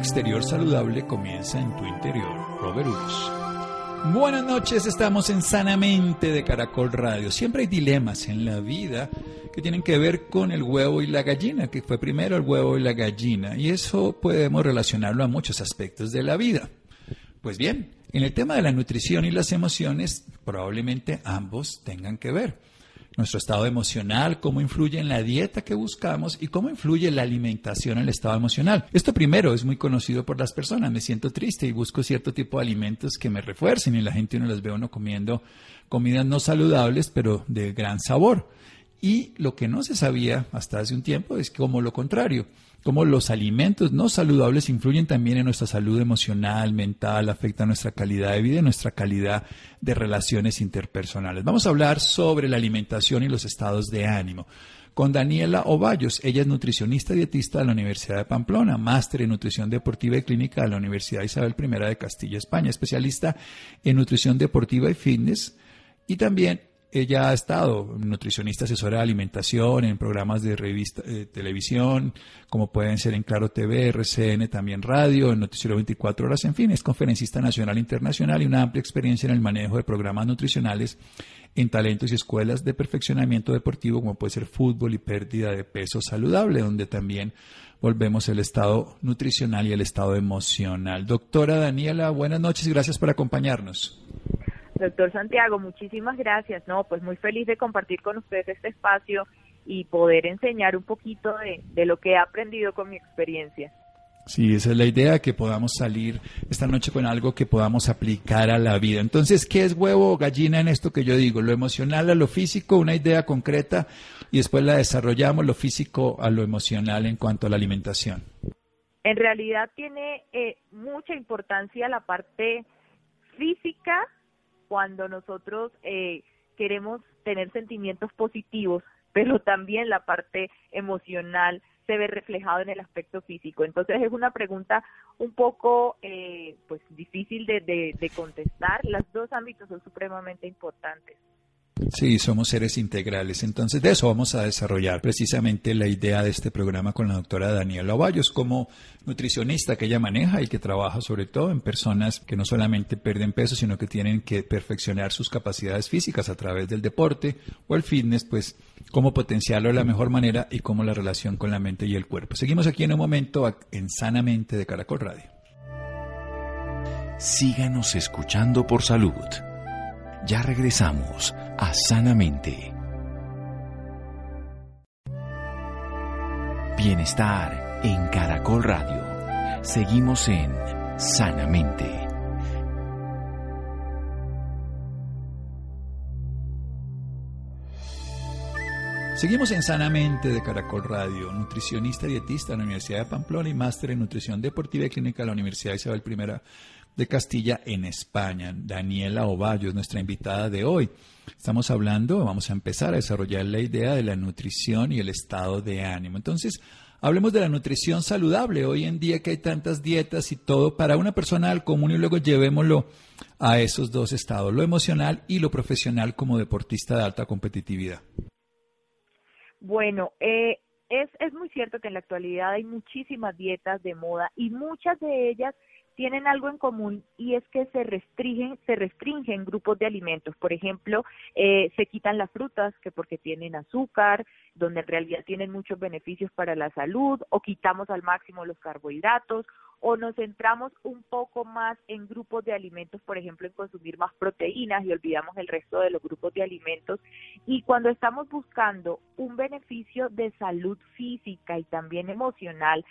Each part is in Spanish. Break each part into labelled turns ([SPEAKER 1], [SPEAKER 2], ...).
[SPEAKER 1] Exterior saludable comienza en tu interior. Robert. Buenas noches, estamos en Sanamente de Caracol Radio. Siempre hay dilemas en la vida que tienen que ver con el huevo y la gallina, que fue primero el huevo y la gallina, y eso podemos relacionarlo a muchos aspectos de la vida. Pues bien, en el tema de la nutrición y las emociones, probablemente ambos tengan que ver nuestro estado emocional, cómo influye en la dieta que buscamos y cómo influye la alimentación en el estado emocional. Esto primero es muy conocido por las personas. Me siento triste y busco cierto tipo de alimentos que me refuercen y la gente uno las ve uno comiendo comidas no saludables pero de gran sabor. Y lo que no se sabía hasta hace un tiempo es como lo contrario cómo los alimentos no saludables influyen también en nuestra salud emocional, mental, afectan nuestra calidad de vida y nuestra calidad de relaciones interpersonales. Vamos a hablar sobre la alimentación y los estados de ánimo con Daniela Ovallos. Ella es nutricionista dietista de la Universidad de Pamplona, máster en nutrición deportiva y clínica de la Universidad Isabel I de Castilla, España, especialista en nutrición deportiva y fitness y también ella ha estado nutricionista asesora de alimentación en programas de revista, eh, televisión, como pueden ser en Claro TV, RCN, también radio, en Noticiero 24 Horas, en fin, es conferencista nacional e internacional y una amplia experiencia en el manejo de programas nutricionales en talentos y escuelas de perfeccionamiento deportivo, como puede ser fútbol y pérdida de peso saludable, donde también volvemos el estado nutricional y el estado emocional. Doctora Daniela, buenas noches y gracias por acompañarnos.
[SPEAKER 2] Doctor Santiago, muchísimas gracias. No, pues muy feliz de compartir con ustedes este espacio y poder enseñar un poquito de, de lo que he aprendido con mi experiencia.
[SPEAKER 1] Sí, esa es la idea, que podamos salir esta noche con algo que podamos aplicar a la vida. Entonces, ¿qué es huevo o gallina en esto que yo digo? Lo emocional a lo físico, una idea concreta, y después la desarrollamos lo físico a lo emocional en cuanto a la alimentación.
[SPEAKER 2] En realidad tiene eh, mucha importancia la parte física cuando nosotros eh, queremos tener sentimientos positivos, pero también la parte emocional se ve reflejado en el aspecto físico. Entonces es una pregunta un poco eh, pues difícil de, de contestar. Los dos ámbitos son supremamente importantes.
[SPEAKER 1] Sí, somos seres integrales. Entonces, de eso vamos a desarrollar precisamente la idea de este programa con la doctora Daniela Ovallos como nutricionista que ella maneja y que trabaja sobre todo en personas que no solamente pierden peso, sino que tienen que perfeccionar sus capacidades físicas a través del deporte o el fitness, pues cómo potenciarlo de la mejor manera y cómo la relación con la mente y el cuerpo. Seguimos aquí en un momento en Sanamente de Caracol Radio.
[SPEAKER 3] Síganos escuchando por salud. Ya regresamos a Sanamente. Bienestar en Caracol Radio. Seguimos en Sanamente.
[SPEAKER 1] Seguimos en Sanamente de Caracol Radio, nutricionista dietista de la Universidad de Pamplona y máster en nutrición deportiva y clínica de la Universidad Isabel I de Castilla en España. Daniela Ovallo es nuestra invitada de hoy. Estamos hablando, vamos a empezar a desarrollar la idea de la nutrición y el estado de ánimo. Entonces, hablemos de la nutrición saludable. Hoy en día que hay tantas dietas y todo para una persona al común y luego llevémoslo a esos dos estados, lo emocional y lo profesional como deportista de alta competitividad.
[SPEAKER 2] Bueno, eh, es, es muy cierto que en la actualidad hay muchísimas dietas de moda y muchas de ellas tienen algo en común y es que se restringen, se restringen grupos de alimentos. Por ejemplo, eh, se quitan las frutas que porque tienen azúcar, donde en realidad tienen muchos beneficios para la salud, o quitamos al máximo los carbohidratos, o nos centramos un poco más en grupos de alimentos, por ejemplo, en consumir más proteínas y olvidamos el resto de los grupos de alimentos. Y cuando estamos buscando un beneficio de salud física y también emocional,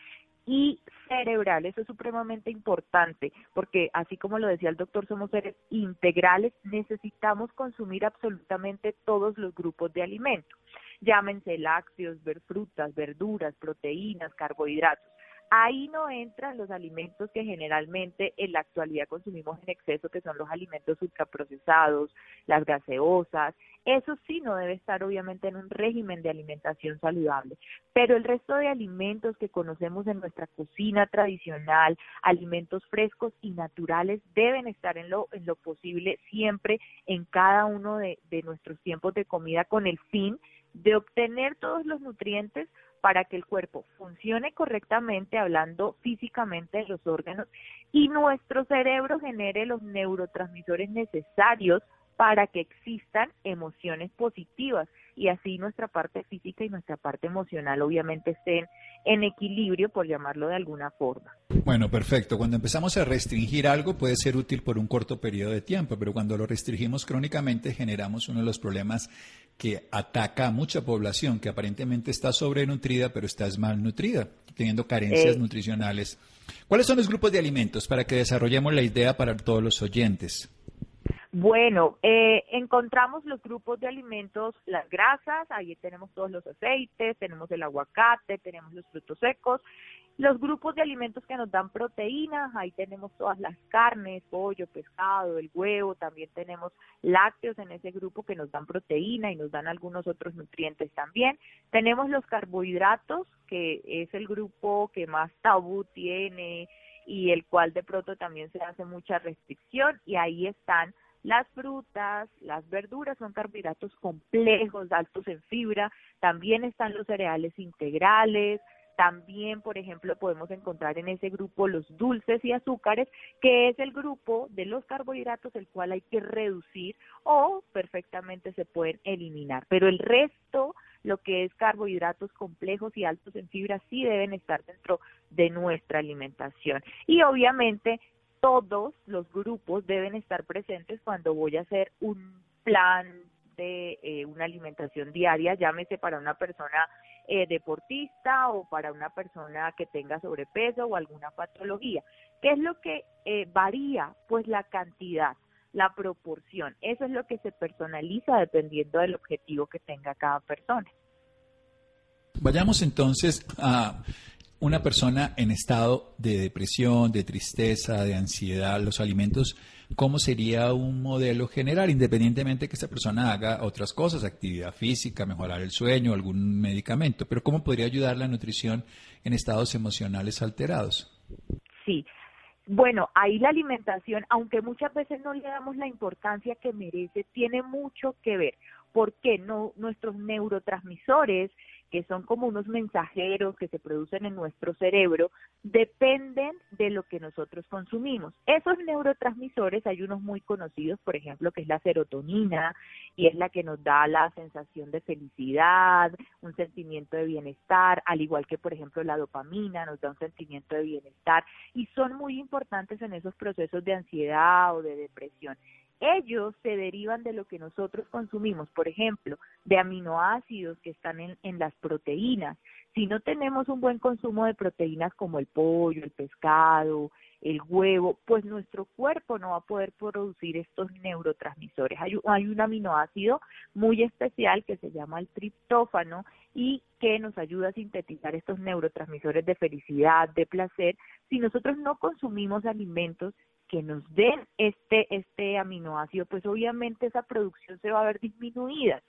[SPEAKER 2] y cerebral. Eso es supremamente importante porque, así como lo decía el doctor, somos seres integrales, necesitamos consumir absolutamente todos los grupos de alimentos. Llámense lácteos, ver frutas, verduras, proteínas, carbohidratos. Ahí no entran los alimentos que generalmente en la actualidad consumimos en exceso, que son los alimentos ultraprocesados, las gaseosas. Eso sí no debe estar obviamente en un régimen de alimentación saludable. Pero el resto de alimentos que conocemos en nuestra cocina tradicional, alimentos frescos y naturales, deben estar en lo, en lo posible siempre en cada uno de, de nuestros tiempos de comida con el fin de obtener todos los nutrientes para que el cuerpo funcione correctamente, hablando físicamente de los órganos, y nuestro cerebro genere los neurotransmisores necesarios para que existan emociones positivas y así nuestra parte física y nuestra parte emocional obviamente estén en equilibrio, por llamarlo de alguna forma.
[SPEAKER 1] Bueno, perfecto. Cuando empezamos a restringir algo puede ser útil por un corto periodo de tiempo, pero cuando lo restringimos crónicamente generamos uno de los problemas que ataca a mucha población que aparentemente está sobrenutrida, pero está malnutrida, teniendo carencias eh. nutricionales. ¿Cuáles son los grupos de alimentos para que desarrollemos la idea para todos los oyentes?
[SPEAKER 2] Bueno, eh, encontramos los grupos de alimentos, las grasas, ahí tenemos todos los aceites, tenemos el aguacate, tenemos los frutos secos, los grupos de alimentos que nos dan proteínas, ahí tenemos todas las carnes, pollo, pescado, el huevo, también tenemos lácteos en ese grupo que nos dan proteína y nos dan algunos otros nutrientes también. Tenemos los carbohidratos, que es el grupo que más tabú tiene y el cual de pronto también se hace mucha restricción y ahí están las frutas, las verduras son carbohidratos complejos, altos en fibra, también están los cereales integrales, también, por ejemplo, podemos encontrar en ese grupo los dulces y azúcares, que es el grupo de los carbohidratos el cual hay que reducir o perfectamente se pueden eliminar. Pero el resto, lo que es carbohidratos complejos y altos en fibra, sí deben estar dentro de nuestra alimentación. Y obviamente todos los grupos deben estar presentes cuando voy a hacer un plan de eh, una alimentación diaria, llámese para una persona eh, deportista o para una persona que tenga sobrepeso o alguna patología. ¿Qué es lo que eh, varía? Pues la cantidad, la proporción. Eso es lo que se personaliza dependiendo del objetivo que tenga cada persona.
[SPEAKER 1] Vayamos entonces a una persona en estado de depresión, de tristeza, de ansiedad, los alimentos, ¿cómo sería un modelo general, independientemente que esa persona haga otras cosas, actividad física, mejorar el sueño, algún medicamento? Pero ¿cómo podría ayudar la nutrición en estados emocionales alterados?
[SPEAKER 2] Sí. Bueno, ahí la alimentación, aunque muchas veces no le damos la importancia que merece, tiene mucho que ver. porque no nuestros neurotransmisores que son como unos mensajeros que se producen en nuestro cerebro, dependen de lo que nosotros consumimos. Esos neurotransmisores, hay unos muy conocidos, por ejemplo, que es la serotonina, y es la que nos da la sensación de felicidad, un sentimiento de bienestar, al igual que, por ejemplo, la dopamina nos da un sentimiento de bienestar, y son muy importantes en esos procesos de ansiedad o de depresión ellos se derivan de lo que nosotros consumimos, por ejemplo, de aminoácidos que están en, en, las proteínas. Si no tenemos un buen consumo de proteínas como el pollo, el pescado, el huevo, pues nuestro cuerpo no va a poder producir estos neurotransmisores. Hay, hay un aminoácido muy especial que se llama el triptófano y que nos ayuda a sintetizar estos neurotransmisores de felicidad, de placer, si nosotros no consumimos alimentos que nos den este, este aminoácido, pues obviamente esa producción se va a ver disminuida.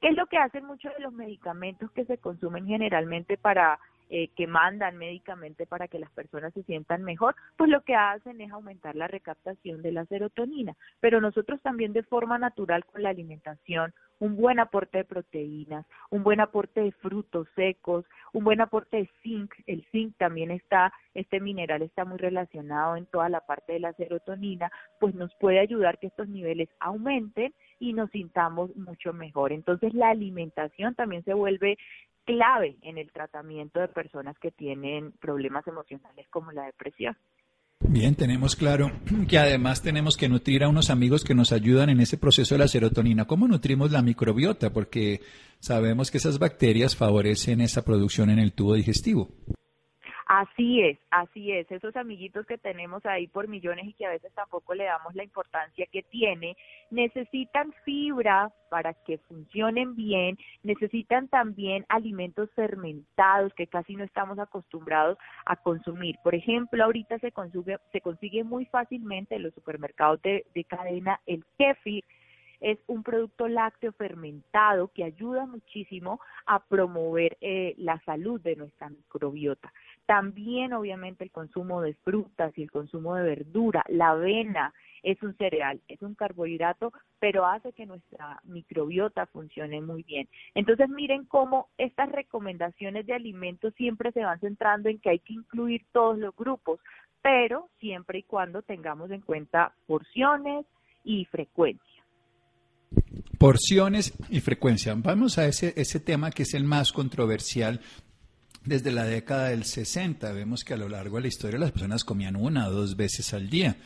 [SPEAKER 2] ¿Qué es lo que hacen muchos de los medicamentos que se consumen generalmente para eh, que mandan médicamente para que las personas se sientan mejor, pues lo que hacen es aumentar la recaptación de la serotonina. Pero nosotros también de forma natural con la alimentación, un buen aporte de proteínas, un buen aporte de frutos secos, un buen aporte de zinc. El zinc también está, este mineral está muy relacionado en toda la parte de la serotonina, pues nos puede ayudar que estos niveles aumenten y nos sintamos mucho mejor. Entonces la alimentación también se vuelve clave en el tratamiento de personas que tienen problemas emocionales como la depresión.
[SPEAKER 1] Bien, tenemos claro que además tenemos que nutrir a unos amigos que nos ayudan en ese proceso de la serotonina. ¿Cómo nutrimos la microbiota? Porque sabemos que esas bacterias favorecen esa producción en el tubo digestivo.
[SPEAKER 2] Así es, así es. Esos amiguitos que tenemos ahí por millones y que a veces tampoco le damos la importancia que tiene, necesitan fibra para que funcionen bien, necesitan también alimentos fermentados que casi no estamos acostumbrados a consumir. Por ejemplo, ahorita se consigue, se consigue muy fácilmente en los supermercados de, de cadena el kefir, es un producto lácteo fermentado que ayuda muchísimo a promover eh, la salud de nuestra microbiota. También, obviamente, el consumo de frutas y el consumo de verdura, la avena es un cereal, es un carbohidrato, pero hace que nuestra microbiota funcione muy bien. Entonces, miren cómo estas recomendaciones de alimentos siempre se van centrando en que hay que incluir todos los grupos, pero siempre y cuando tengamos en cuenta porciones y frecuencia.
[SPEAKER 1] Porciones y frecuencia. Vamos a ese, ese tema que es el más controversial desde la década del 60. Vemos que a lo largo de la historia las personas comían una o dos veces al día.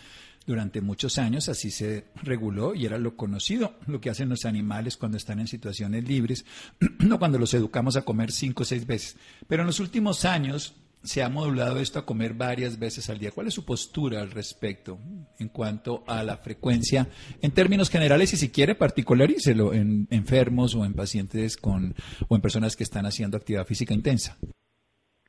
[SPEAKER 1] Durante muchos años así se reguló y era lo conocido, lo que hacen los animales cuando están en situaciones libres, no cuando los educamos a comer cinco o seis veces. Pero en los últimos años se ha modulado esto a comer varias veces al día. ¿Cuál es su postura al respecto en cuanto a la frecuencia en términos generales y si quiere particularícelo en enfermos o en pacientes con o en personas que están haciendo actividad física intensa?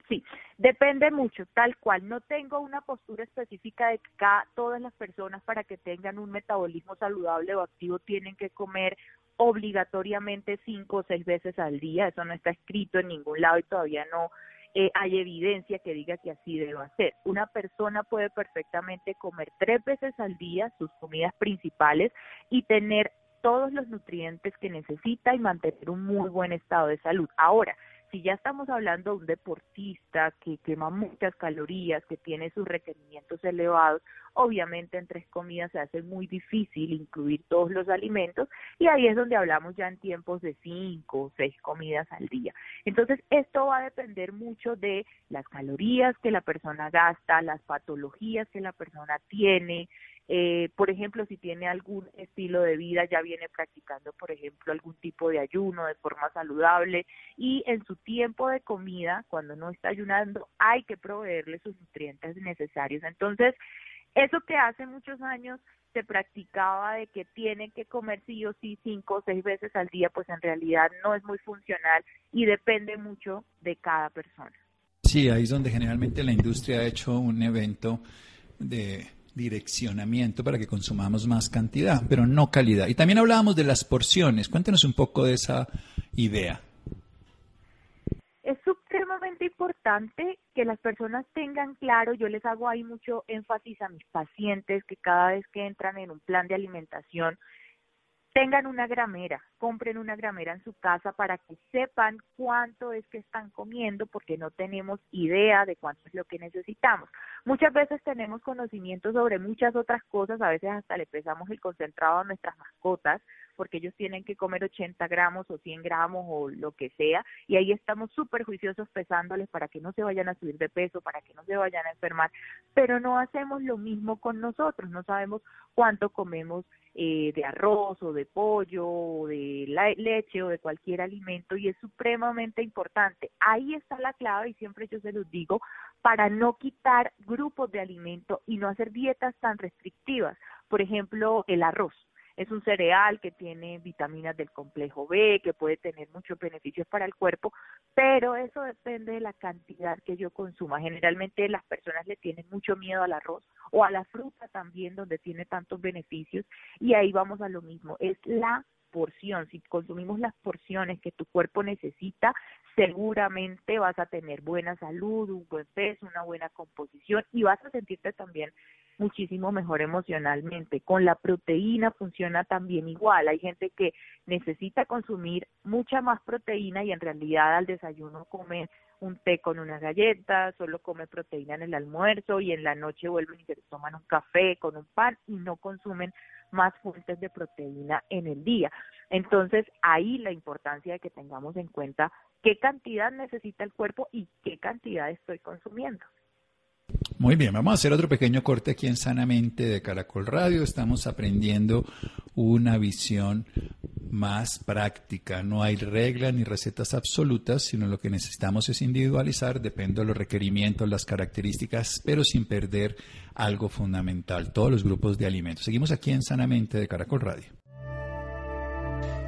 [SPEAKER 2] Sí, depende mucho, tal cual. No tengo una postura específica de que todas las personas para que tengan un metabolismo saludable o activo tienen que comer obligatoriamente cinco o seis veces al día. Eso no está escrito en ningún lado y todavía no eh, hay evidencia que diga que así debe ser. Una persona puede perfectamente comer tres veces al día sus comidas principales y tener todos los nutrientes que necesita y mantener un muy buen estado de salud. Ahora, si ya estamos hablando de un deportista que quema muchas calorías, que tiene sus requerimientos elevados, obviamente en tres comidas se hace muy difícil incluir todos los alimentos y ahí es donde hablamos ya en tiempos de cinco o seis comidas al día. Entonces, esto va a depender mucho de las calorías que la persona gasta, las patologías que la persona tiene, eh, por ejemplo, si tiene algún estilo de vida, ya viene practicando, por ejemplo, algún tipo de ayuno de forma saludable y en su tiempo de comida, cuando no está ayunando, hay que proveerle sus nutrientes necesarios. Entonces, eso que hace muchos años se practicaba de que tiene que comer sí o sí cinco o seis veces al día, pues en realidad no es muy funcional y depende mucho de cada persona.
[SPEAKER 1] Sí, ahí es donde generalmente la industria ha hecho un evento de direccionamiento para que consumamos más cantidad, pero no calidad. Y también hablábamos de las porciones. Cuéntenos un poco de esa idea.
[SPEAKER 2] Es supremamente importante que las personas tengan claro, yo les hago ahí mucho énfasis a mis pacientes que cada vez que entran en un plan de alimentación tengan una gramera, compren una gramera en su casa para que sepan cuánto es que están comiendo porque no tenemos idea de cuánto es lo que necesitamos. Muchas veces tenemos conocimiento sobre muchas otras cosas, a veces hasta le pesamos el concentrado a nuestras mascotas porque ellos tienen que comer 80 gramos o 100 gramos o lo que sea y ahí estamos súper juiciosos pesándoles para que no se vayan a subir de peso, para que no se vayan a enfermar, pero no hacemos lo mismo con nosotros, no sabemos cuánto comemos eh, de arroz o de pollo o de leche o de cualquier alimento y es supremamente importante. Ahí está la clave y siempre yo se los digo para no quitar grupos de alimento y no hacer dietas tan restrictivas. Por ejemplo, el arroz. Es un cereal que tiene vitaminas del complejo B, que puede tener muchos beneficios para el cuerpo, pero eso depende de la cantidad que yo consuma. Generalmente las personas le tienen mucho miedo al arroz o a la fruta también, donde tiene tantos beneficios, y ahí vamos a lo mismo, es la porción, si consumimos las porciones que tu cuerpo necesita, seguramente vas a tener buena salud, un buen peso, una buena composición y vas a sentirte también muchísimo mejor emocionalmente. Con la proteína funciona también igual. Hay gente que necesita consumir mucha más proteína y en realidad al desayuno come un té con una galleta, solo come proteína en el almuerzo y en la noche vuelven y se toman un café con un pan y no consumen más fuentes de proteína en el día. Entonces, ahí la importancia de que tengamos en cuenta qué cantidad necesita el cuerpo y qué cantidad estoy consumiendo.
[SPEAKER 1] Muy bien, vamos a hacer otro pequeño corte aquí en Sanamente de Caracol Radio. Estamos aprendiendo una visión más práctica. No hay reglas ni recetas absolutas, sino lo que necesitamos es individualizar, depende de los requerimientos, las características, pero sin perder algo fundamental, todos los grupos de alimentos. Seguimos aquí en Sanamente de Caracol Radio.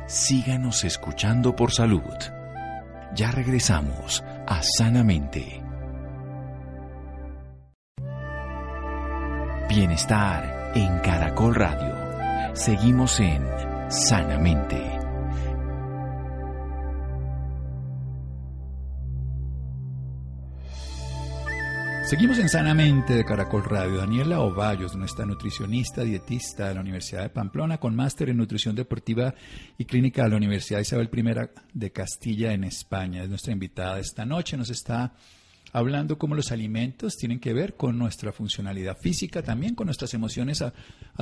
[SPEAKER 3] Síganos escuchando por salud. Ya regresamos a Sanamente. Bienestar en Caracol Radio. Seguimos en Sanamente.
[SPEAKER 1] Seguimos en Sanamente de Caracol Radio. Daniela Ovallos, nuestra nutricionista, dietista de la Universidad de Pamplona, con máster en nutrición deportiva y clínica de la Universidad Isabel I de Castilla en España. Es nuestra invitada esta noche. Nos está hablando cómo los alimentos tienen que ver con nuestra funcionalidad física, también con nuestras emociones a,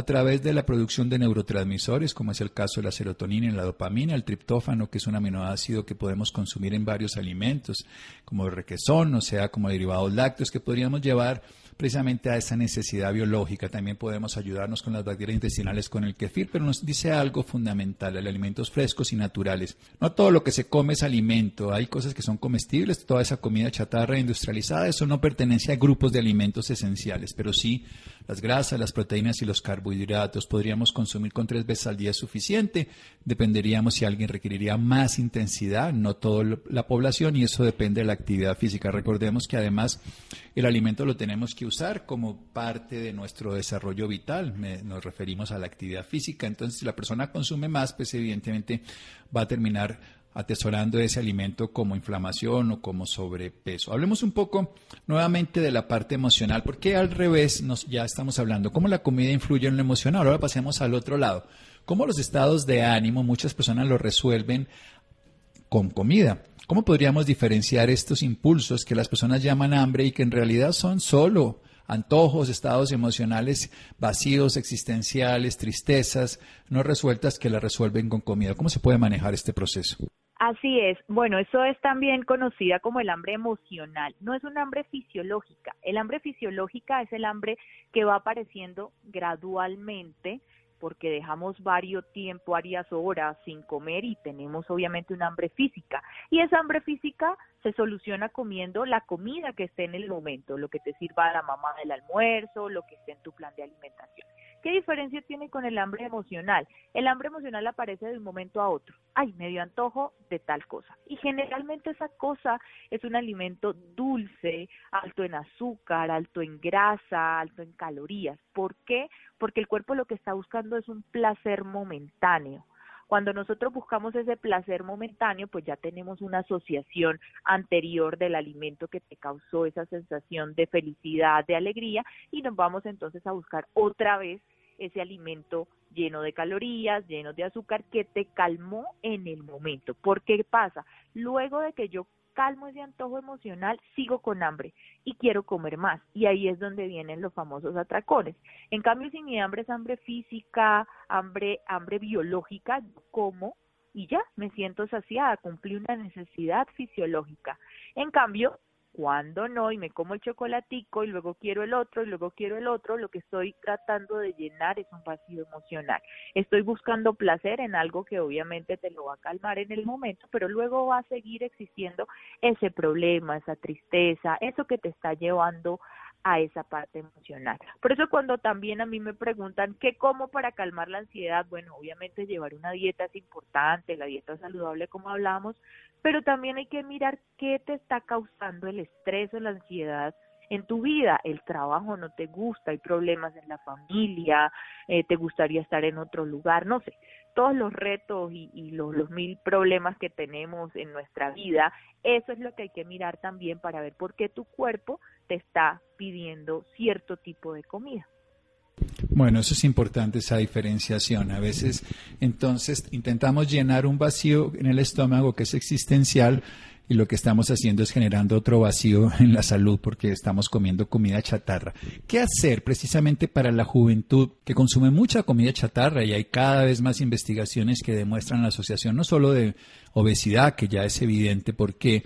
[SPEAKER 1] través de la producción de neurotransmisores, como es el caso de la serotonina y la dopamina, el triptófano, que es un aminoácido que podemos consumir en varios alimentos, como el requesón, o sea, como derivados lácteos, que podríamos llevar precisamente a esa necesidad biológica. También podemos ayudarnos con las bacterias intestinales con el kefir, pero nos dice algo fundamental, el alimentos frescos y naturales. No todo lo que se come es alimento, hay cosas que son comestibles, toda esa comida chatarra industrializada, eso no pertenece a grupos de alimentos esenciales, pero sí las grasas, las proteínas y los carbohidratos. Podríamos consumir con tres veces al día es suficiente, dependeríamos si alguien requeriría más intensidad, no toda la población, y eso depende de la actividad física. Recordemos que además el alimento lo tenemos que usar como parte de nuestro desarrollo vital. nos referimos a la actividad física. Entonces, si la persona consume más, pues evidentemente va a terminar atesorando ese alimento como inflamación o como sobrepeso. Hablemos un poco nuevamente de la parte emocional, porque al revés nos, ya estamos hablando cómo la comida influye en lo emocional. Ahora pasemos al otro lado. Cómo los estados de ánimo muchas personas lo resuelven con comida. ¿Cómo podríamos diferenciar estos impulsos que las personas llaman hambre y que en realidad son solo antojos, estados emocionales vacíos, existenciales, tristezas no resueltas que las resuelven con comida? ¿Cómo se puede manejar este proceso?
[SPEAKER 2] Así es. Bueno, eso es también conocida como el hambre emocional. No es un hambre fisiológica. El hambre fisiológica es el hambre que va apareciendo gradualmente porque dejamos varios tiempo, varias horas sin comer y tenemos obviamente un hambre física. Y esa hambre física se soluciona comiendo la comida que esté en el momento, lo que te sirva la mamá del almuerzo, lo que esté en tu plan de alimentación. ¿Qué diferencia tiene con el hambre emocional? El hambre emocional aparece de un momento a otro. Ay, me dio antojo de tal cosa. Y generalmente esa cosa es un alimento dulce, alto en azúcar, alto en grasa, alto en calorías. ¿Por qué? Porque el cuerpo lo que está buscando es un placer momentáneo. Cuando nosotros buscamos ese placer momentáneo, pues ya tenemos una asociación anterior del alimento que te causó esa sensación de felicidad, de alegría, y nos vamos entonces a buscar otra vez ese alimento lleno de calorías, lleno de azúcar, que te calmó en el momento. ¿Por qué pasa? Luego de que yo calmo ese antojo emocional, sigo con hambre y quiero comer más. Y ahí es donde vienen los famosos atracones. En cambio, si mi hambre es hambre física, hambre, hambre biológica, como y ya me siento saciada, cumplí una necesidad fisiológica. En cambio, cuando no y me como el chocolatico y luego quiero el otro y luego quiero el otro, lo que estoy tratando de llenar es un vacío emocional. Estoy buscando placer en algo que obviamente te lo va a calmar en el momento, pero luego va a seguir existiendo ese problema, esa tristeza, eso que te está llevando a esa parte emocional. Por eso cuando también a mí me preguntan qué como para calmar la ansiedad, bueno, obviamente llevar una dieta es importante, la dieta saludable como hablamos, pero también hay que mirar qué te está causando el estrés o la ansiedad en tu vida, el trabajo no te gusta, hay problemas en la familia, eh, te gustaría estar en otro lugar, no sé, todos los retos y, los, los, mil problemas que tenemos en nuestra vida, eso es lo que hay que mirar también para ver por qué tu cuerpo te está pidiendo cierto tipo de comida.
[SPEAKER 1] Bueno, eso es importante, esa diferenciación. A veces, entonces, intentamos llenar un vacío en el estómago que es existencial y lo que estamos haciendo es generando otro vacío en la salud porque estamos comiendo comida chatarra. ¿Qué hacer precisamente para la juventud que consume mucha comida chatarra y hay cada vez más investigaciones que demuestran la asociación no solo de obesidad, que ya es evidente porque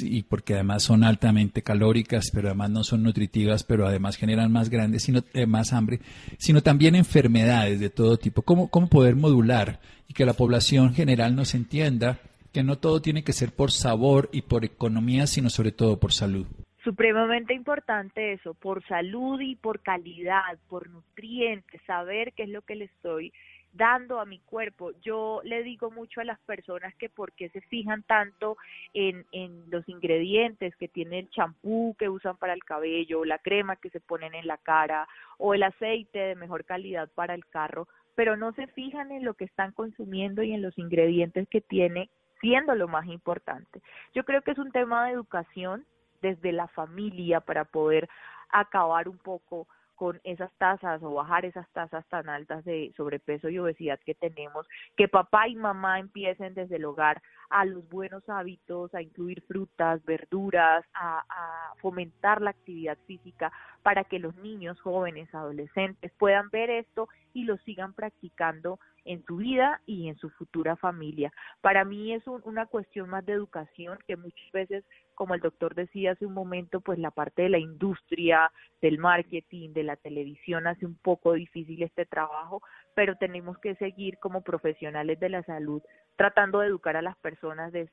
[SPEAKER 1] y porque además son altamente calóricas, pero además no son nutritivas, pero además generan más grandes, sino eh, más hambre, sino también enfermedades de todo tipo. ¿Cómo, ¿Cómo poder modular y que la población general nos entienda que no todo tiene que ser por sabor y por economía, sino sobre todo por salud.
[SPEAKER 2] Supremamente importante eso, por salud y por calidad, por nutrientes, saber qué es lo que le estoy dando a mi cuerpo. Yo le digo mucho a las personas que por qué se fijan tanto en, en los ingredientes que tiene el champú que usan para el cabello, la crema que se ponen en la cara o el aceite de mejor calidad para el carro, pero no se fijan en lo que están consumiendo y en los ingredientes que tiene siendo lo más importante. Yo creo que es un tema de educación desde la familia para poder acabar un poco con esas tasas o bajar esas tasas tan altas de sobrepeso y obesidad que tenemos, que papá y mamá empiecen desde el hogar a los buenos hábitos, a incluir frutas, verduras, a, a, fomentar la actividad física para que los niños, jóvenes, adolescentes puedan ver esto y lo sigan practicando en su vida y en su futura familia. Para mí es una cuestión más de educación que muchas veces, como el doctor decía hace un momento, pues la parte de la industria, del marketing, de la televisión hace un poco difícil este trabajo, pero tenemos que seguir como profesionales de la salud tratando de educar a las personas, de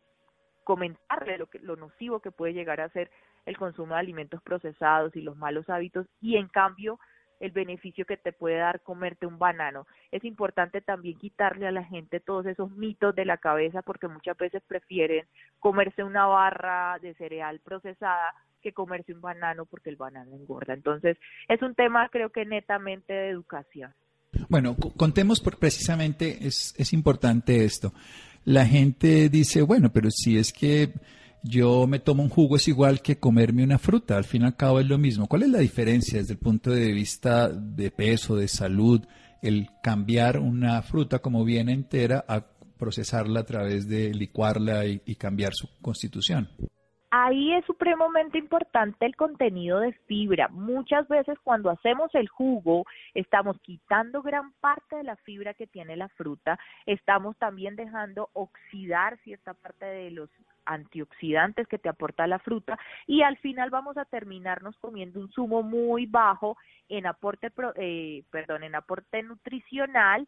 [SPEAKER 2] comentarle lo, que, lo nocivo que puede llegar a ser el consumo de alimentos procesados y los malos hábitos y en cambio el beneficio que te puede dar comerte un banano. Es importante también quitarle a la gente todos esos mitos de la cabeza porque muchas veces prefieren comerse una barra de cereal procesada que comerse un banano porque el banano engorda. Entonces, es un tema creo que netamente de educación.
[SPEAKER 1] Bueno, contemos por precisamente es, es importante esto. La gente dice, bueno, pero si es que yo me tomo un jugo es igual que comerme una fruta, al fin y al cabo es lo mismo. ¿Cuál es la diferencia desde el punto de vista de peso, de salud, el cambiar una fruta como viene entera a procesarla a través de licuarla y, y cambiar su constitución?
[SPEAKER 2] Ahí es supremamente importante el contenido de fibra. Muchas veces cuando hacemos el jugo estamos quitando gran parte de la fibra que tiene la fruta, estamos también dejando oxidar cierta parte de los antioxidantes que te aporta la fruta y al final vamos a terminarnos comiendo un zumo muy bajo en aporte, eh, perdón, en aporte nutricional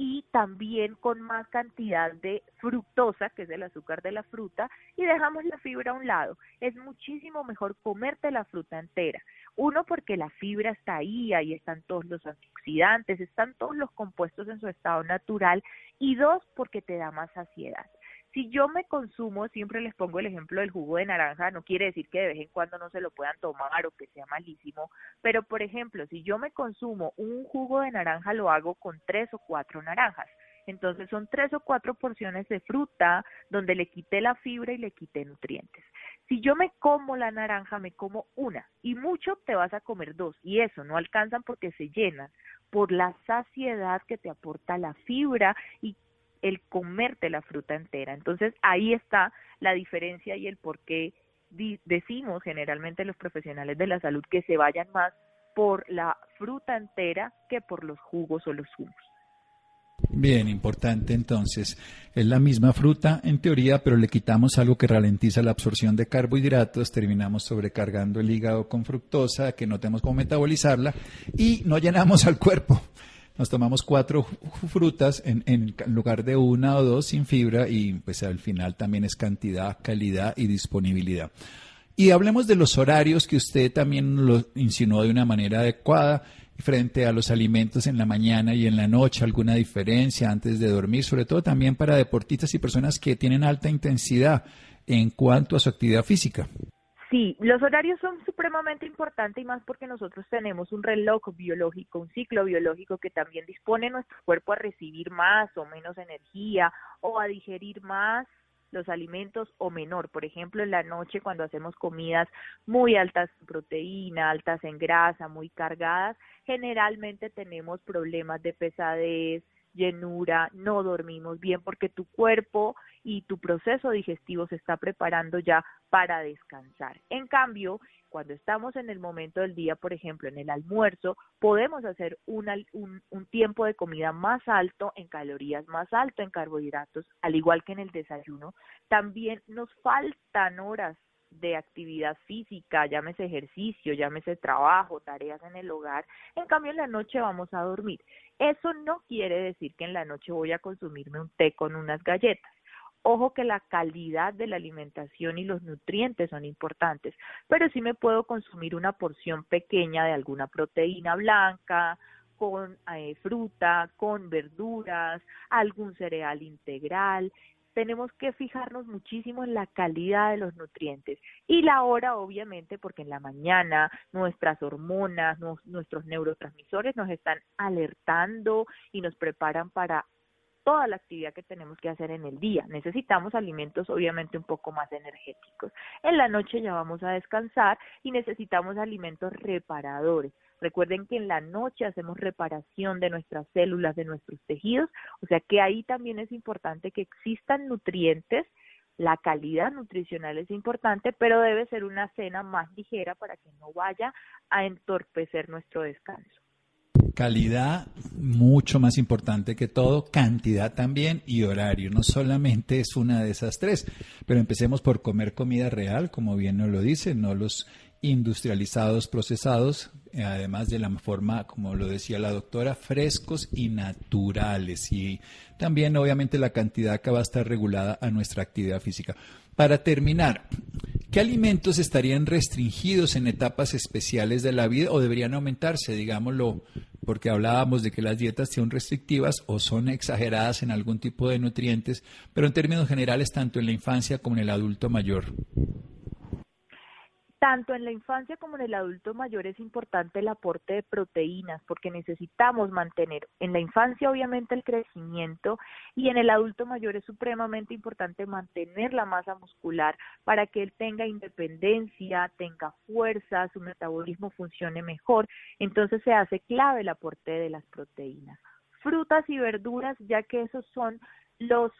[SPEAKER 2] y también con más cantidad de fructosa, que es el azúcar de la fruta, y dejamos la fibra a un lado. Es muchísimo mejor comerte la fruta entera. Uno, porque la fibra está ahí, ahí están todos los antioxidantes, están todos los compuestos en su estado natural, y dos, porque te da más saciedad. Si yo me consumo, siempre les pongo el ejemplo del jugo de naranja, no quiere decir que de vez en cuando no se lo puedan tomar o que sea malísimo, pero por ejemplo, si yo me consumo un jugo de naranja, lo hago con tres o cuatro naranjas. Entonces son tres o cuatro porciones de fruta donde le quité la fibra y le quité nutrientes. Si yo me como la naranja, me como una y mucho te vas a comer dos y eso no alcanzan porque se llenan por la saciedad que te aporta la fibra y el comerte la fruta entera. Entonces ahí está la diferencia y el por qué decimos generalmente los profesionales de la salud que se vayan más por la fruta entera que por los jugos o los zumos.
[SPEAKER 1] Bien, importante entonces. Es la misma fruta en teoría, pero le quitamos algo que ralentiza la absorción de carbohidratos, terminamos sobrecargando el hígado con fructosa, que no tenemos cómo metabolizarla y no llenamos al cuerpo nos tomamos cuatro frutas en, en, lugar de una o dos sin fibra y pues al final también es cantidad, calidad y disponibilidad. Y hablemos de los horarios que usted también lo insinuó de una manera adecuada frente a los alimentos en la mañana y en la noche, alguna diferencia antes de dormir, sobre todo también para deportistas y personas que tienen alta intensidad en cuanto a su actividad física.
[SPEAKER 2] Sí, los horarios son supremamente importantes y más porque nosotros tenemos un reloj biológico, un ciclo biológico que también dispone nuestro cuerpo a recibir más o menos energía o a digerir más los alimentos o menor. Por ejemplo, en la noche cuando hacemos comidas muy altas en proteína, altas en grasa, muy cargadas, generalmente tenemos problemas de pesadez, llenura, no dormimos bien porque tu cuerpo y tu proceso digestivo se está preparando ya para descansar. En cambio, cuando estamos en el momento del día, por ejemplo, en el almuerzo, podemos hacer un, un, tiempo de comida más alto en calorías, más alto en carbohidratos, al igual que en el desayuno. También nos faltan horas de actividad física, llámese ejercicio, llámese trabajo, tareas en el hogar. En cambio, en la noche vamos a dormir. Eso no quiere decir que en la noche voy a consumirme un té con unas galletas. Ojo que la calidad de la alimentación y los nutrientes son importantes, pero sí me puedo consumir una porción pequeña de alguna proteína blanca, con eh, fruta, con verduras, algún cereal integral. Tenemos que fijarnos muchísimo en la calidad de los nutrientes y la hora, obviamente, porque en la mañana nuestras hormonas, nuestros neurotransmisores nos están alertando y nos preparan para toda la actividad que tenemos que hacer en el día. Necesitamos alimentos obviamente un poco más energéticos. En la noche ya vamos a descansar y necesitamos alimentos reparadores. Recuerden que en la noche hacemos reparación de nuestras células, de nuestros tejidos, o sea que ahí también es importante que existan nutrientes la calidad nutricional es importante, pero debe ser una cena más ligera para que no vaya a entorpecer nuestro descanso.
[SPEAKER 1] Calidad mucho más importante que todo, cantidad también y horario. No solamente es una de esas tres, pero empecemos por comer comida real, como bien nos lo dice, no los industrializados, procesados, eh, además de la forma, como lo decía la doctora, frescos y naturales. Y también, obviamente, la cantidad que va a estar regulada a nuestra actividad física. Para terminar, ¿qué alimentos estarían restringidos en etapas especiales de la vida o deberían aumentarse, digámoslo, porque hablábamos de que las dietas son restrictivas o son exageradas en algún tipo de nutrientes, pero en términos generales tanto en la infancia como en el adulto mayor?
[SPEAKER 2] Tanto en la infancia como en el adulto mayor es importante el aporte de proteínas porque necesitamos mantener en la infancia obviamente el crecimiento y en el adulto mayor es supremamente importante mantener la masa muscular para que él tenga independencia, tenga fuerza, su metabolismo funcione mejor. Entonces se hace clave el aporte de las proteínas. Frutas y verduras ya que esos son los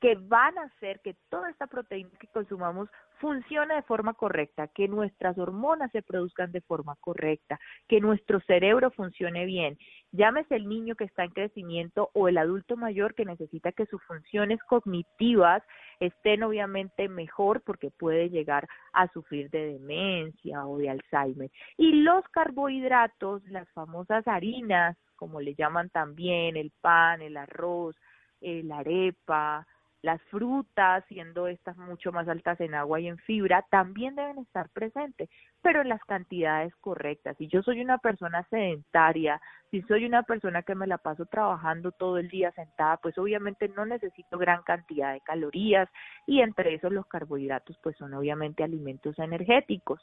[SPEAKER 2] que van a hacer que toda esta proteína que consumamos funcione de forma correcta, que nuestras hormonas se produzcan de forma correcta, que nuestro cerebro funcione bien. Llámese el niño que está en crecimiento o el adulto mayor que necesita que sus funciones cognitivas estén obviamente mejor porque puede llegar a sufrir de demencia o de Alzheimer. Y los carbohidratos, las famosas harinas, como le llaman también, el pan, el arroz, la arepa, las frutas, siendo estas mucho más altas en agua y en fibra, también deben estar presentes, pero en las cantidades correctas. Si yo soy una persona sedentaria, si soy una persona que me la paso trabajando todo el día sentada, pues obviamente no necesito gran cantidad de calorías y entre esos los carbohidratos pues son obviamente alimentos energéticos.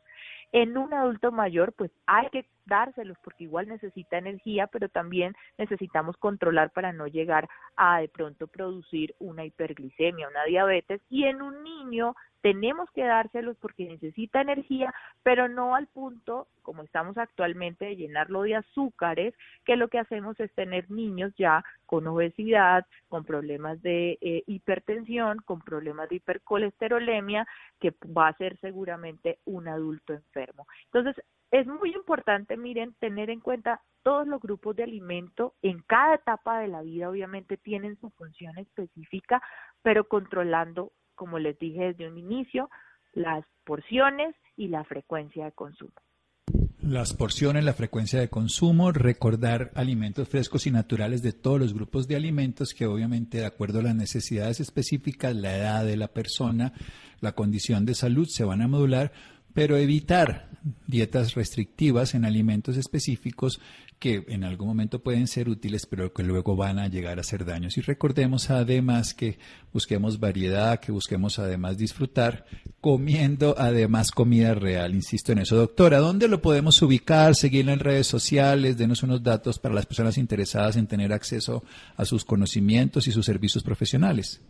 [SPEAKER 2] En un adulto mayor pues hay que dárselos porque igual necesita energía, pero también necesitamos controlar para no llegar a de pronto producir una hiperglicemia, una diabetes y en un niño tenemos que dárselos porque necesita energía, pero no al punto, como estamos actualmente, de llenarlo de azúcares, que lo que hacemos es tener niños ya con obesidad, con problemas de eh, hipertensión, con problemas de hipercolesterolemia, que va a ser seguramente un adulto enfermo. Entonces, es muy importante, miren, tener en cuenta todos los grupos de alimento en cada etapa de la vida, obviamente tienen su función específica, pero controlando como les dije desde un inicio, las porciones y la frecuencia de consumo.
[SPEAKER 1] Las porciones, la frecuencia de consumo, recordar alimentos frescos y naturales de todos los grupos de alimentos que obviamente de acuerdo a las necesidades específicas, la edad de la persona, la condición de salud se van a modular, pero evitar dietas restrictivas en alimentos específicos que en algún momento pueden ser útiles, pero que luego van a llegar a hacer daños. Y recordemos además que busquemos variedad, que busquemos además disfrutar comiendo además comida real. Insisto en eso. Doctora, ¿dónde lo podemos ubicar? Seguirlo en redes sociales, denos unos datos para las personas interesadas en tener acceso a sus conocimientos y sus servicios profesionales.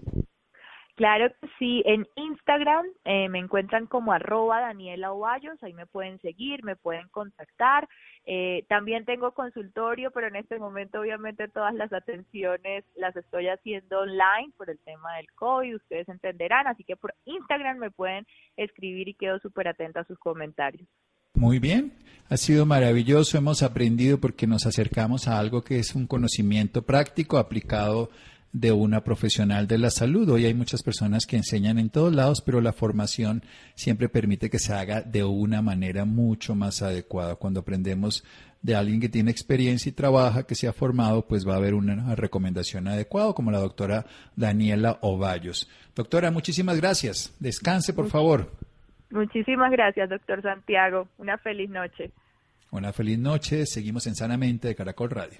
[SPEAKER 2] Claro que sí, en Instagram eh, me encuentran como arroba Daniela Ovallos, ahí me pueden seguir, me pueden contactar. Eh, también tengo consultorio, pero en este momento obviamente todas las atenciones las estoy haciendo online por el tema del COVID, ustedes entenderán, así que por Instagram me pueden escribir y quedo súper atenta a sus comentarios.
[SPEAKER 1] Muy bien, ha sido maravilloso, hemos aprendido porque nos acercamos a algo que es un conocimiento práctico aplicado de una profesional de la salud. Hoy hay muchas personas que enseñan en todos lados, pero la formación siempre permite que se haga de una manera mucho más adecuada. Cuando aprendemos de alguien que tiene experiencia y trabaja, que se ha formado, pues va a haber una recomendación adecuada, como la doctora Daniela Ovallos. Doctora, muchísimas gracias. Descanse, por favor.
[SPEAKER 2] Muchísimas gracias, doctor Santiago. Una feliz noche.
[SPEAKER 1] Una feliz noche. Seguimos en Sanamente de Caracol Radio.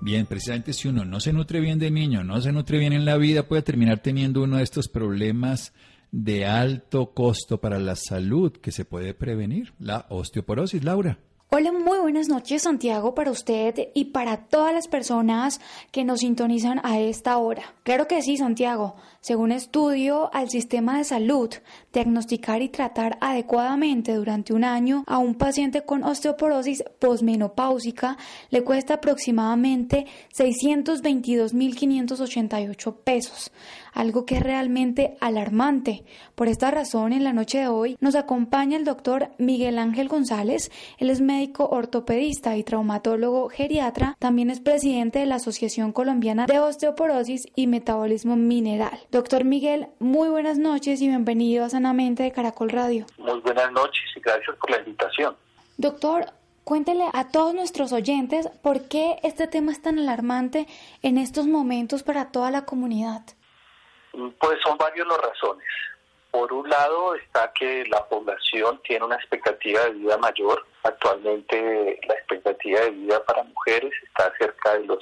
[SPEAKER 1] Bien, precisamente si uno no se nutre bien de niño, no se nutre bien en la vida, puede terminar teniendo uno de estos problemas de alto costo para la salud que se puede prevenir, la osteoporosis, Laura.
[SPEAKER 4] Hola, muy buenas noches Santiago para usted y para todas las personas que nos sintonizan a esta hora. Claro que sí, Santiago. Según estudio al sistema de salud, diagnosticar y tratar adecuadamente durante un año a un paciente con osteoporosis posmenopáusica le cuesta aproximadamente 622.588 pesos algo que es realmente alarmante. Por esta razón, en la noche de hoy nos acompaña el doctor Miguel Ángel González. Él es médico ortopedista y traumatólogo geriatra. También es presidente de la Asociación Colombiana de Osteoporosis y Metabolismo Mineral. Doctor Miguel, muy buenas noches y bienvenido a Sanamente de Caracol Radio.
[SPEAKER 5] Muy buenas noches y gracias por la invitación.
[SPEAKER 4] Doctor, Cuéntele a todos nuestros oyentes por qué este tema es tan alarmante en estos momentos para toda la comunidad.
[SPEAKER 5] Pues son varias las razones. Por un lado está que la población tiene una expectativa de vida mayor. Actualmente la expectativa de vida para mujeres está cerca de los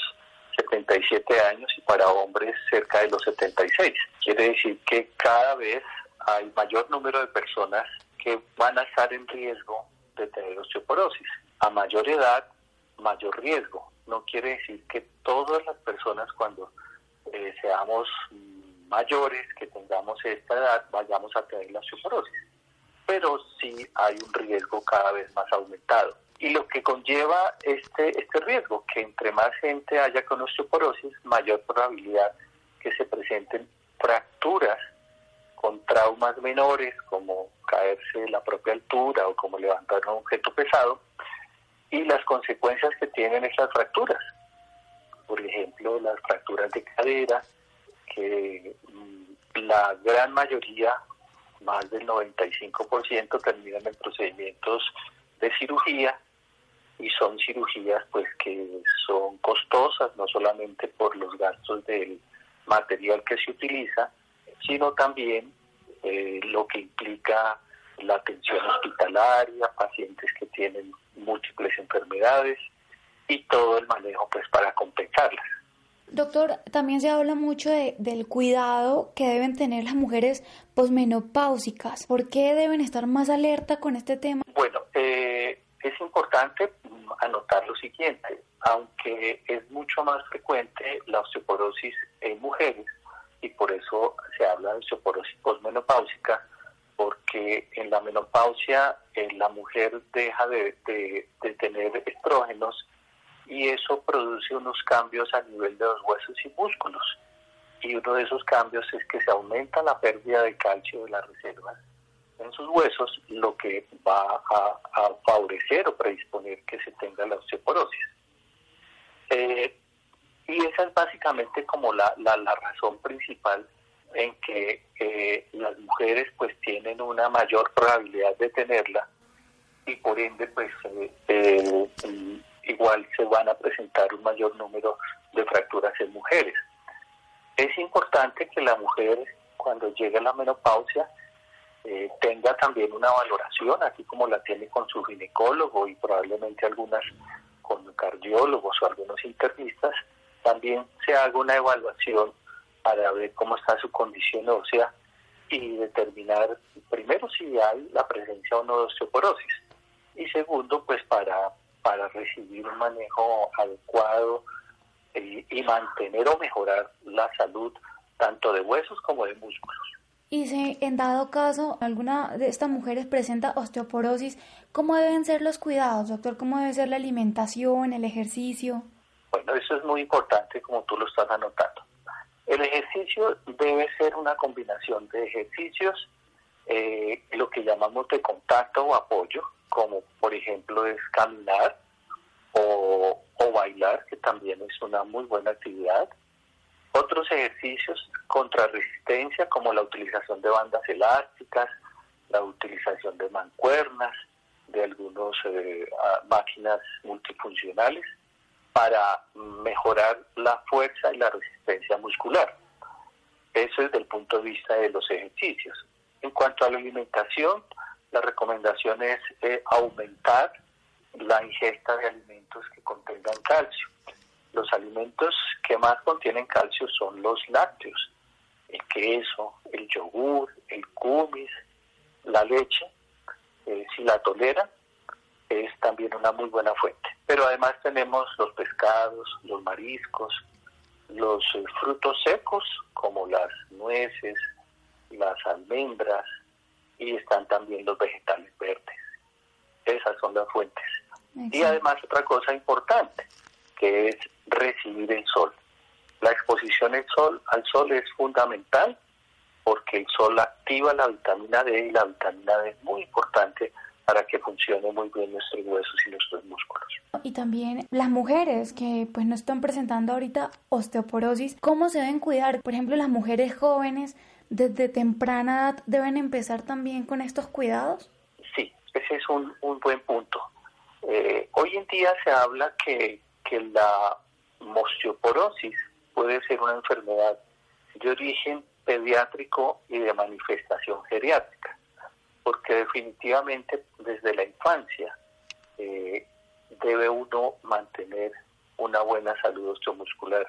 [SPEAKER 5] 77 años y para hombres cerca de los 76. Quiere decir que cada vez hay mayor número de personas que van a estar en riesgo de tener osteoporosis. A mayor edad, mayor riesgo. No quiere decir que todas las personas cuando eh, seamos mayores que tengamos esta edad vayamos a tener la osteoporosis. Pero sí hay un riesgo cada vez más aumentado. Y lo que conlleva este, este riesgo, que entre más gente haya con osteoporosis, mayor probabilidad que se presenten fracturas con traumas menores, como caerse de la propia altura o como levantar un objeto pesado, y las consecuencias que tienen esas fracturas. Por ejemplo, las fracturas de cadera, que mm, la gran mayoría, más del 95%, terminan en procedimientos de cirugía y son cirugías pues que son costosas no solamente por los gastos del material que se utiliza, sino también eh, lo que implica la atención hospitalaria, pacientes que tienen múltiples enfermedades y todo el manejo pues para compensarlas.
[SPEAKER 4] Doctor, también se habla mucho de, del cuidado que deben tener las mujeres posmenopáusicas. ¿Por qué deben estar más alerta con este tema?
[SPEAKER 5] Bueno, eh, es importante anotar lo siguiente. Aunque es mucho más frecuente la osteoporosis en mujeres, y por eso se habla de osteoporosis posmenopáusica, porque en la menopausia eh, la mujer deja de, de tener estrógenos y eso produce unos cambios a nivel de los huesos y músculos. Y uno de esos cambios es que se aumenta la pérdida de calcio de las reservas en sus huesos, lo que va a, favorecer o predisponer que se tenga la osteoporosis. Eh, y esa es básicamente como la, la, razón principal en que eh, las mujeres pues tienen una mayor probabilidad de tenerla y por ende pues eh, igual se van a presentar un mayor número de fracturas en mujeres. Es importante que la mujer cuando llegue a la menopausia eh, tenga también una valoración, así como la tiene con su ginecólogo y probablemente algunas con cardiólogos o algunos internistas, también se haga una evaluación para ver cómo está su condición ósea y determinar primero si hay la presencia o no de osteoporosis y segundo pues para para recibir un manejo adecuado eh, y mantener o mejorar la salud tanto de huesos como de músculos.
[SPEAKER 4] Y si en dado caso alguna de estas mujeres presenta osteoporosis, ¿cómo deben ser los cuidados, doctor? ¿Cómo debe ser la alimentación, el ejercicio?
[SPEAKER 5] Bueno, eso es muy importante como tú lo estás anotando. El ejercicio debe ser una combinación de ejercicios, eh, lo que llamamos de contacto o apoyo, como por ejemplo es caminar o, bailar, que también es una muy buena actividad. Otros ejercicios contra resistencia, como la utilización de bandas elásticas, la utilización de mancuernas, de algunas eh, máquinas multifuncionales, para mejorar la fuerza y la resistencia muscular. Eso es desde el punto de vista de los ejercicios. En cuanto a la alimentación, la recomendación es eh, aumentar la ingesta de alimentos que contengan calcio. Los alimentos que más contienen calcio son los lácteos, el queso, el yogur, el kumis, la leche. Eh, si la toleran, es también una muy buena fuente. Pero además tenemos los pescados, los mariscos, los eh, frutos secos como las nueces, las almendras, y están también los vegetales verdes. Esas son las fuentes. Y además otra cosa importante, que es recibir el sol. La exposición al sol, al sol es fundamental porque el sol activa la vitamina D y la vitamina D es muy importante para que funcione muy bien nuestros huesos y nuestros músculos.
[SPEAKER 4] Y también las mujeres que pues no están presentando ahorita osteoporosis, ¿cómo se deben cuidar? Por ejemplo, las mujeres jóvenes desde temprana edad deben empezar también con estos cuidados?
[SPEAKER 5] Sí, ese es un, buen punto. Eh, hoy en día se habla que, que la osteoporosis puede ser una enfermedad de origen pediátrico y de manifestación geriátrica, porque definitivamente desde la infancia eh, debe uno mantener una buena salud osteomuscular.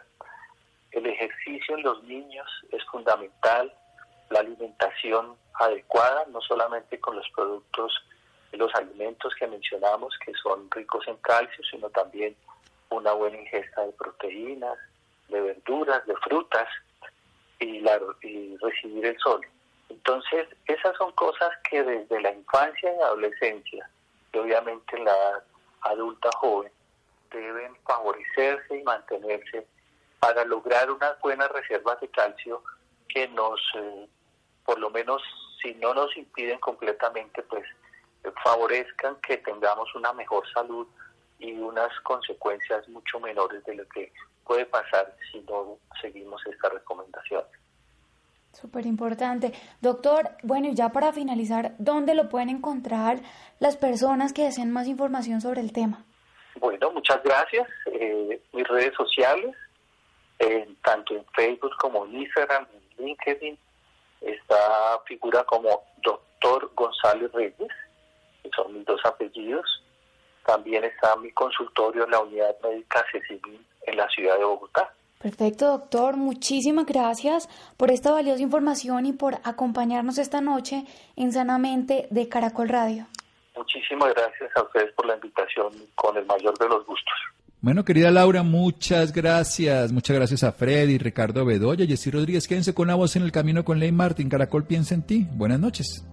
[SPEAKER 5] El ejercicio en los niños es fundamental, la alimentación adecuada, no solamente con los productos, los alimentos que mencionamos, que son ricos en calcio, sino también una buena ingesta de proteínas, de verduras, de frutas y, la, y recibir el sol. Entonces, esas son cosas que desde la infancia y adolescencia, y obviamente en la edad adulta joven, deben favorecerse y mantenerse para lograr unas buenas reservas de calcio que nos eh, por lo menos si no nos impiden completamente, pues eh, favorezcan que tengamos una mejor salud y unas consecuencias mucho menores de lo que puede pasar si no seguimos esta recomendación.
[SPEAKER 4] Súper importante. Doctor, bueno, y ya para finalizar, ¿dónde lo pueden encontrar las personas que deseen más información sobre el tema?
[SPEAKER 5] Bueno, muchas gracias. Eh, mis redes sociales, tanto en Facebook como en Instagram, en LinkedIn, Esta figura como doctor González Reyes, que son mis dos apellidos. También está mi consultorio en la unidad médica CECIMIN en la ciudad de Bogotá.
[SPEAKER 4] Perfecto, doctor. Muchísimas gracias por esta valiosa información y por acompañarnos esta noche en Sanamente de Caracol Radio.
[SPEAKER 5] Muchísimas gracias a ustedes por la invitación con el mayor de los gustos.
[SPEAKER 1] Bueno, querida Laura, muchas gracias. Muchas gracias a Freddy, Ricardo Bedoya, Jessy Rodríguez. Quédense con la voz en el camino con Ley Martín. Caracol piensa en ti. Buenas noches.